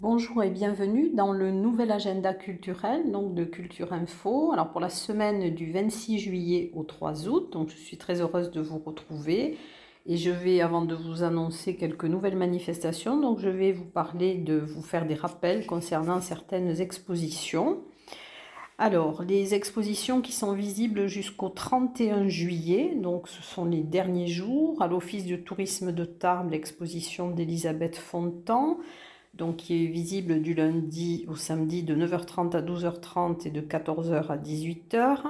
Bonjour et bienvenue dans le nouvel agenda culturel donc de Culture Info. Alors pour la semaine du 26 juillet au 3 août, je suis très heureuse de vous retrouver et je vais avant de vous annoncer quelques nouvelles manifestations, donc je vais vous parler de vous faire des rappels concernant certaines expositions. Alors, les expositions qui sont visibles jusqu'au 31 juillet, donc ce sont les derniers jours, à l'Office de tourisme de Tarbes, l'exposition d'Elisabeth Fontan, donc qui est visible du lundi au samedi de 9h30 à 12h30 et de 14h à 18h.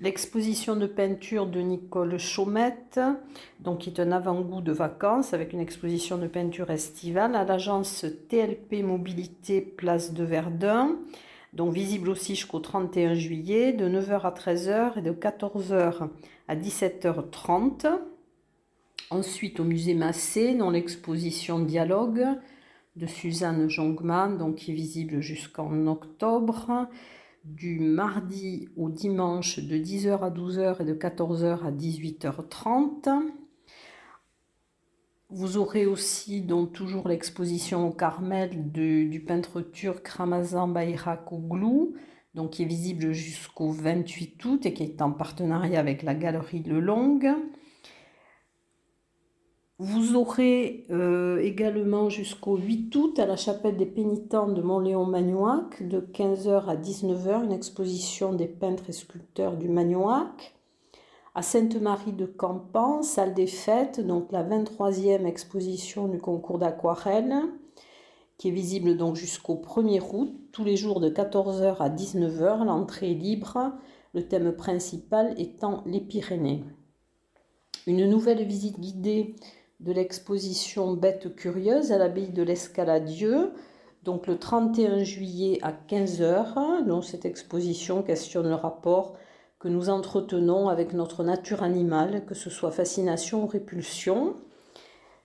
L'exposition de peinture de Nicole Chaumette, donc qui est un avant-goût de vacances avec une exposition de peinture estivale à l'agence TLP Mobilité Place de Verdun donc visible aussi jusqu'au 31 juillet, de 9h à 13h et de 14h à 17h30. Ensuite, au musée Massé, dans l'exposition Dialogue de Suzanne Jongman, donc qui est visible jusqu'en octobre, du mardi au dimanche de 10h à 12h et de 14h à 18h30. Vous aurez aussi donc toujours l'exposition au Carmel du peintre turc Ramazan Bayrakoglu, donc qui est visible jusqu'au 28 août et qui est en partenariat avec la galerie Le Long. Vous aurez euh, également jusqu'au 8 août à la chapelle des pénitents de Montléon-Magnoac de 15h à 19h une exposition des peintres et sculpteurs du Magnoac à Sainte-Marie de Campan, salle des fêtes, donc la 23e exposition du concours d'aquarelle, qui est visible donc jusqu'au 1er août, tous les jours de 14h à 19h, l'entrée est libre, le thème principal étant les Pyrénées. Une nouvelle visite guidée de l'exposition Bêtes curieuses à l'abbaye de l'Escaladieu, donc le 31 juillet à 15h. Donc cette exposition questionne le rapport que nous entretenons avec notre nature animale, que ce soit fascination ou répulsion,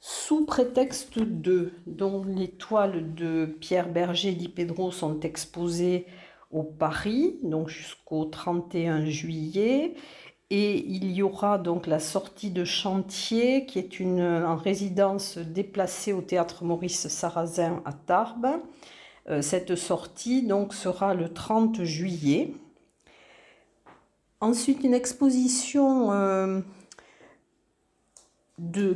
sous prétexte de, dont les toiles de Pierre Berger et Di Pedro sont exposées au Paris, donc jusqu'au 31 juillet. Et il y aura donc la sortie de chantier, qui est une en résidence déplacée au théâtre Maurice Sarrazin à Tarbes. Euh, cette sortie donc sera le 30 juillet. Ensuite, une exposition euh,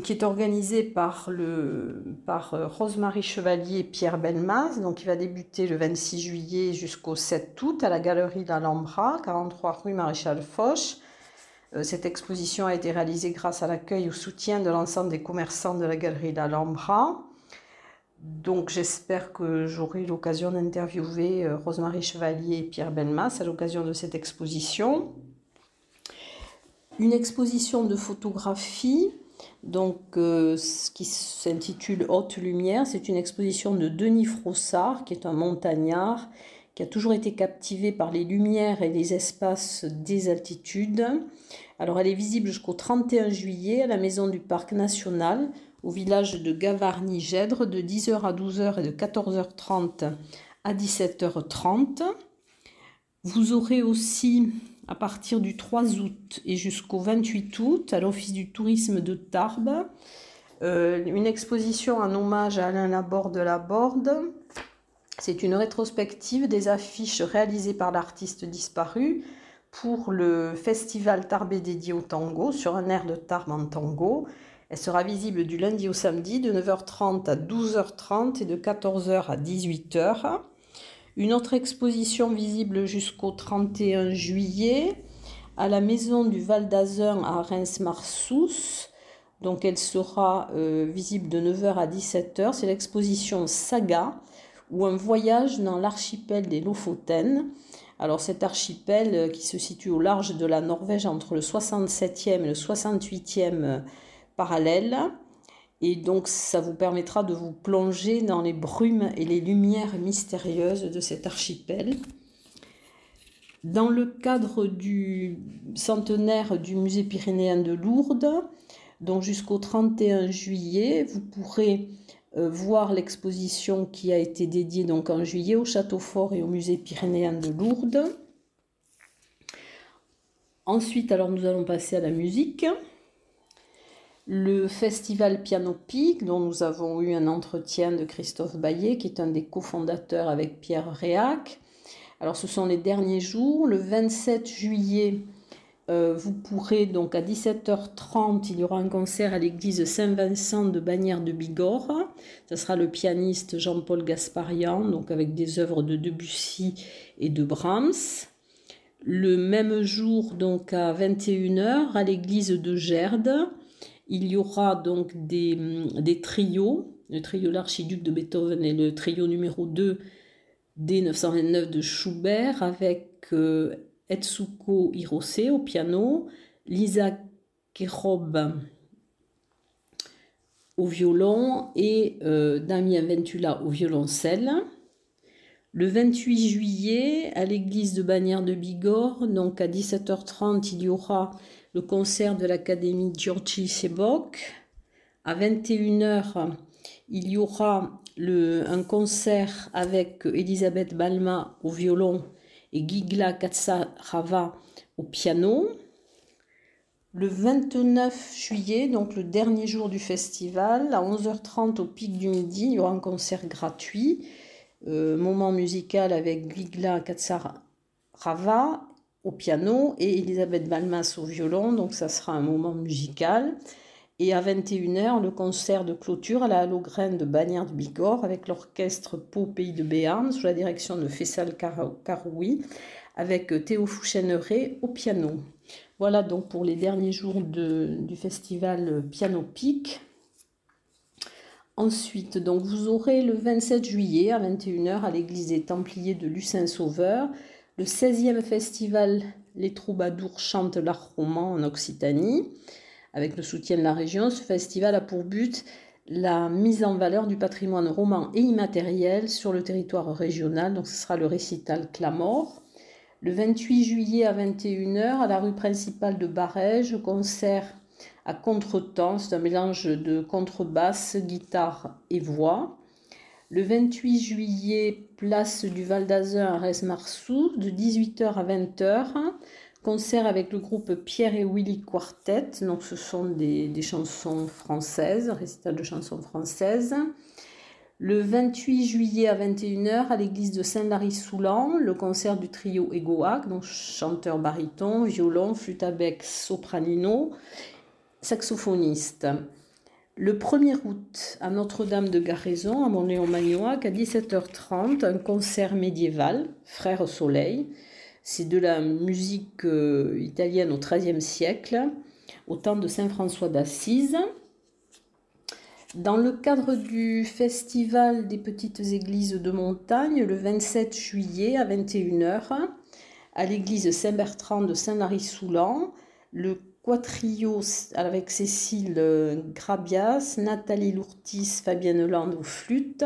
qui est organisée par, euh, Rosemary Chevalier et Pierre Belmaz, donc qui va débuter le 26 juillet jusqu'au 7 août à la galerie d'Alhambra, 43 rue Maréchal Foch. Euh, cette exposition a été réalisée grâce à l'accueil et au soutien de l'ensemble des commerçants de la galerie d'Alhambra. Donc j'espère que j'aurai l'occasion d'interviewer Rosemary Chevalier et Pierre Belmas à l'occasion de cette exposition une exposition de photographie donc, euh, qui s'intitule Haute Lumière. C'est une exposition de Denis Frossard, qui est un montagnard, qui a toujours été captivé par les lumières et les espaces des altitudes. Alors, elle est visible jusqu'au 31 juillet à la maison du Parc national, au village de Gavarnie-Gèdre, de 10h à 12h et de 14h30 à 17h30. Vous aurez aussi à partir du 3 août et jusqu'au 28 août à l'Office du tourisme de Tarbes. Euh, une exposition en hommage à Alain Laborde de Laborde. C'est une rétrospective des affiches réalisées par l'artiste disparu pour le festival Tarbes dédié au tango sur un air de Tarbes en tango. Elle sera visible du lundi au samedi de 9h30 à 12h30 et de 14h à 18h. Une autre exposition visible jusqu'au 31 juillet à la maison du Val d'Azun à Reims-Marsous. Donc elle sera euh, visible de 9h à 17h. C'est l'exposition Saga ou un voyage dans l'archipel des Lofoten. Alors cet archipel euh, qui se situe au large de la Norvège entre le 67e et le 68e euh, parallèle. Et donc ça vous permettra de vous plonger dans les brumes et les lumières mystérieuses de cet archipel. Dans le cadre du centenaire du musée pyrénéen de Lourdes, donc jusqu'au 31 juillet, vous pourrez euh, voir l'exposition qui a été dédiée donc en juillet au château fort et au musée pyrénéen de Lourdes. Ensuite, alors nous allons passer à la musique. Le festival Piano Pic, dont nous avons eu un entretien de Christophe Baillet, qui est un des cofondateurs avec Pierre Réac. Alors ce sont les derniers jours. Le 27 juillet, euh, vous pourrez donc à 17h30, il y aura un concert à l'église Saint-Vincent de Bagnères de Bigorre. Ce sera le pianiste Jean-Paul Gasparian, donc avec des œuvres de Debussy et de Brahms. Le même jour, donc à 21h, à l'église de Gerde, il y aura donc des, des trios, le trio L'Archiduc de Beethoven et le trio numéro 2 d 929 de Schubert avec euh, Etsuko Hirose au piano, Lisa Kerob au violon et euh, Damien Ventula au violoncelle. Le 28 juillet, à l'église de Bagnères de Bigorre, donc à 17h30, il y aura concert de l'Académie Giorgi Sebok. À 21h, il y aura un concert avec Elisabeth Balma au violon et Gigla Katsarava au piano. Le 29 juillet, donc le dernier jour du festival, à 11h30 au pic du midi, il y aura un concert gratuit, euh, moment musical avec Gigla Katsarava au piano et Elisabeth Balmas au violon, donc ça sera un moment musical. Et à 21h, le concert de clôture à la Halograine de Bagnères de Bigorre avec l'orchestre Pau Pays de Béarn sous la direction de Fessal Karoui avec Théo Foucheneret au piano. Voilà donc pour les derniers jours du festival Piano Pic. Ensuite, donc vous aurez le 27 juillet à 21h à l'église des Templiers de Lucin Sauveur le 16e festival Les Troubadours chantent l'art roman en Occitanie. Avec le soutien de la région, ce festival a pour but la mise en valeur du patrimoine roman et immatériel sur le territoire régional. Donc ce sera le récital Clamor. Le 28 juillet à 21h, à la rue principale de Barège, concert à contretemps, c'est un mélange de contrebasse, guitare et voix. Le 28 juillet, place du Val d'Azun à Resmarsou, de 18h à 20h. Concert avec le groupe Pierre et Willy Quartet. Donc, ce sont des, chansons françaises, récital de chansons françaises. Le 28 juillet à 21h, à l'église de Saint-Lary-Soulan, le concert du trio Egoac, donc chanteur baryton, violon, flûte à bec, sopranino, saxophoniste. Le 1er août, à Notre-Dame de Garaison, à Montléon-Magnoac, à 17h30, un concert médiéval, Frère Soleil. C'est de la musique euh, italienne au XIIIe siècle, au temps de Saint François d'Assise. Dans le cadre du Festival des petites églises de montagne, le 27 juillet à 21h, à l'église Saint-Bertrand de Saint-Lary-Soulan, le quatrio avec Cécile euh, Grabias, Nathalie Lourtis, Fabienne Land au flûte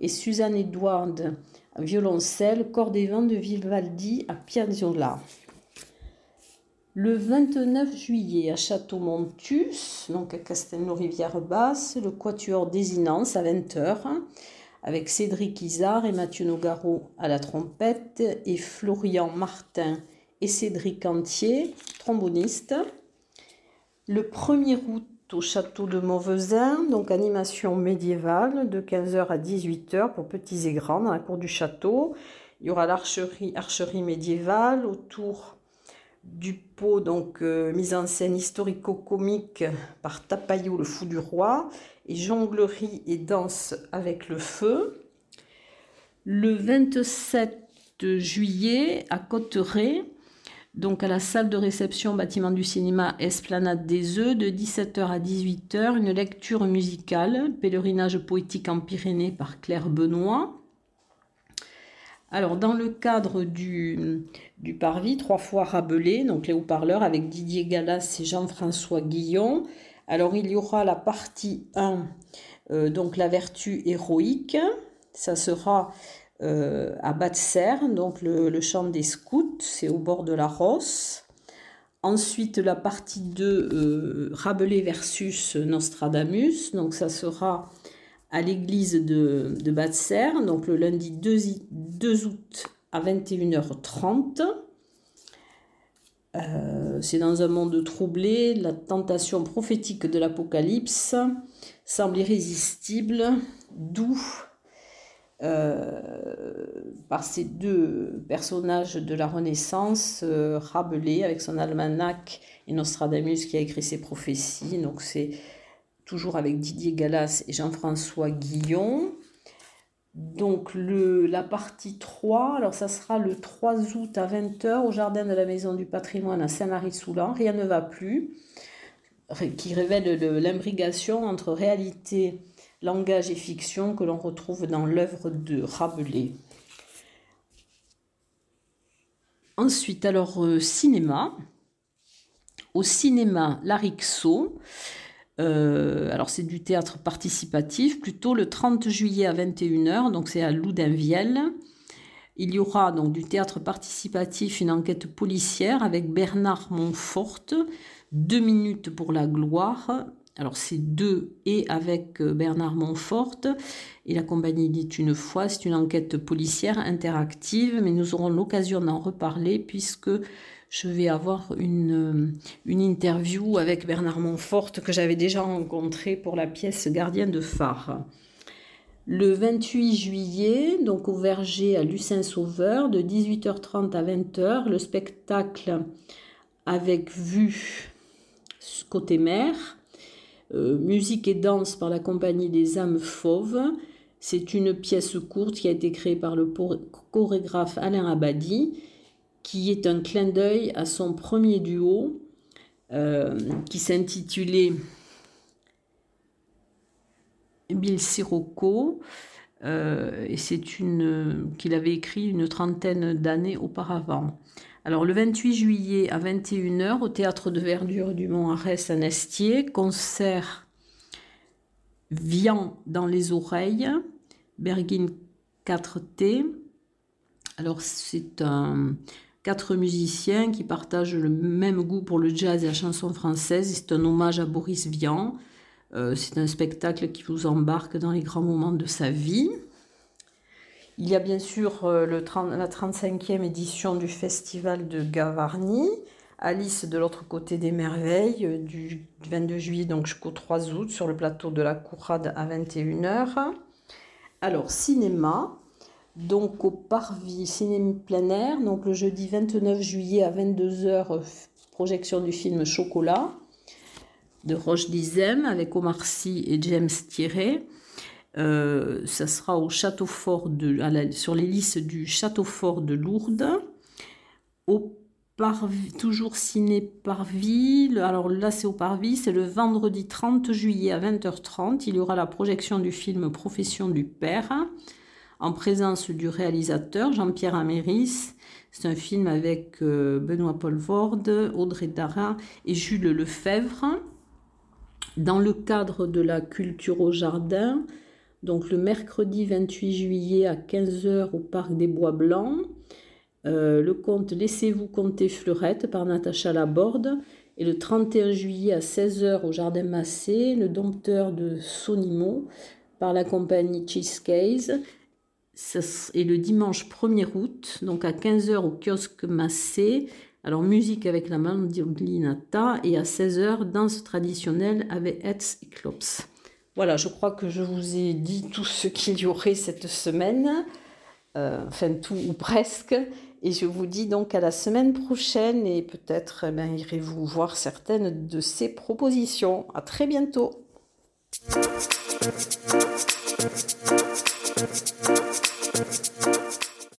et Suzanne Edward violoncelle, corps des vents de Vivaldi à Piazzolla. Le 29 juillet à Château-Montus, donc à Castelnau-Rivière-Basse, le quatuor Désinence à 20h avec Cédric Isard et Mathieu Nogaro à la trompette et Florian Martin et Cédric Antier, tromboniste. Le 1er août au château de Mauvezin, donc animation médiévale de 15h à 18h pour petits et grands dans la cour du château. Il y aura l'archerie archerie médiévale autour du pot, donc euh, mise en scène historico-comique par Tapayou, le fou du roi, et jonglerie et danse avec le feu. Le 27 juillet à Cotteret, donc à la salle de réception bâtiment du cinéma Esplanade des Œufs de 17h à 18h, une lecture musicale, pèlerinage poétique en Pyrénées par Claire Benoît. Alors dans le cadre du, du Parvis, trois fois Rabelais, donc les haut-parleurs avec Didier Gallas et Jean-François Guillon. Alors il y aura la partie 1, euh, donc la vertu héroïque. Ça sera euh, à Batser, donc le, champ des scouts, c'est au bord de la Rosse. Ensuite, la partie 2, euh, Rabelais versus Nostradamus, donc ça sera à l'église de, de Batser, donc le lundi 2, 2 août à 21h30. Euh, c'est dans un monde troublé, la tentation prophétique de l'Apocalypse semble irrésistible, d'où euh, par ces deux personnages de la Renaissance, euh, Rabelais avec son almanach et Nostradamus qui a écrit ses prophéties. Donc c'est toujours avec Didier Gallas et Jean-François Guillon. Donc le, la partie 3, alors ça sera le 3 août à 20h au jardin de la Maison du Patrimoine à Saint-Marie-Soulan. Rien ne va plus, qui révèle l'imbrigation entre réalité langage et fiction que l'on retrouve dans l'œuvre de Rabelais. Ensuite, alors, euh, cinéma. Au cinéma, Larixo. Euh, alors, c'est du théâtre participatif, plutôt le 30 juillet à 21h, donc c'est à Loudainvielle. Il y aura donc du théâtre participatif, une enquête policière avec Bernard Montfort, Deux minutes pour la gloire, alors c'est deux et avec euh, Bernard Montfort et la compagnie dit une fois, c'est une enquête policière interactive, mais nous aurons l'occasion d'en reparler puisque je vais avoir une, euh, interview avec Bernard Montfort que j'avais déjà rencontré pour la pièce Gardien de phare. Le 28 juillet, donc au Verger à Lucin Sauveur, de 18h30 à 20h, le spectacle avec vue côté mer euh, musique et danse par la compagnie des âmes fauves. C'est une pièce courte qui a été créée par le chorégraphe Alain Abadi, qui est un clin d'œil à son premier duo euh, qui s'intitulait Bill Sirocco. Euh, et c'est une qu'il avait écrit une trentaine d'années auparavant. Alors le 28 juillet à 21h au théâtre de verdure du Mont Arès à Nestier, concert Vian dans les oreilles, Bergin 4T. Alors c'est un quatre musiciens qui partagent le même goût pour le jazz et la chanson française. C'est un hommage à Boris Vian. Euh, c'est un spectacle qui vous embarque dans les grands moments de sa vie. Il y a bien sûr euh, la 35e édition du festival de Gavarnie, Alice de l'autre côté des merveilles, euh, du 22 juillet jusqu'au 3 août sur le plateau de la Courade à 21h. Alors, cinéma, donc au Parvis Cinéma plein donc le jeudi 29 juillet à 22h, euh, projection du film Chocolat de Roche Dizem avec Omar Sy et James Thierry. Euh, ça sera au château fort de, sur l'hélice du château fort de Lourdes. Toujours ciné Parvis. Alors là, c'est au Parvis. C'est le vendredi 30 juillet à 20h30. Il y aura la projection du film Profession du Père en présence du réalisateur Jean-Pierre Améris. C'est un film avec euh, Benoît Paul Vorde, Audrey Dara et Jules Lefebvre. Dans le cadre de la culture au jardin, donc le mercredi 28 juillet à 15h au Parc des Bois Blancs. Euh, le conte Laissez-vous compter fleurette par Natacha Laborde. Et le 31 juillet à 16h au Jardin Massé, le dompteur de Sonimo par la compagnie Cheesecase. Et le dimanche 1er août, donc à 15h au kiosque Massé, alors musique avec la mandiolinata et à 16h danse traditionnelle avec Hetz et. Voilà, je crois que je vous ai dit tout ce qu'il y aurait cette semaine, euh, enfin tout ou presque, et je vous dis donc à la semaine prochaine et peut-être ben, irez-vous voir certaines de ces propositions. À très bientôt.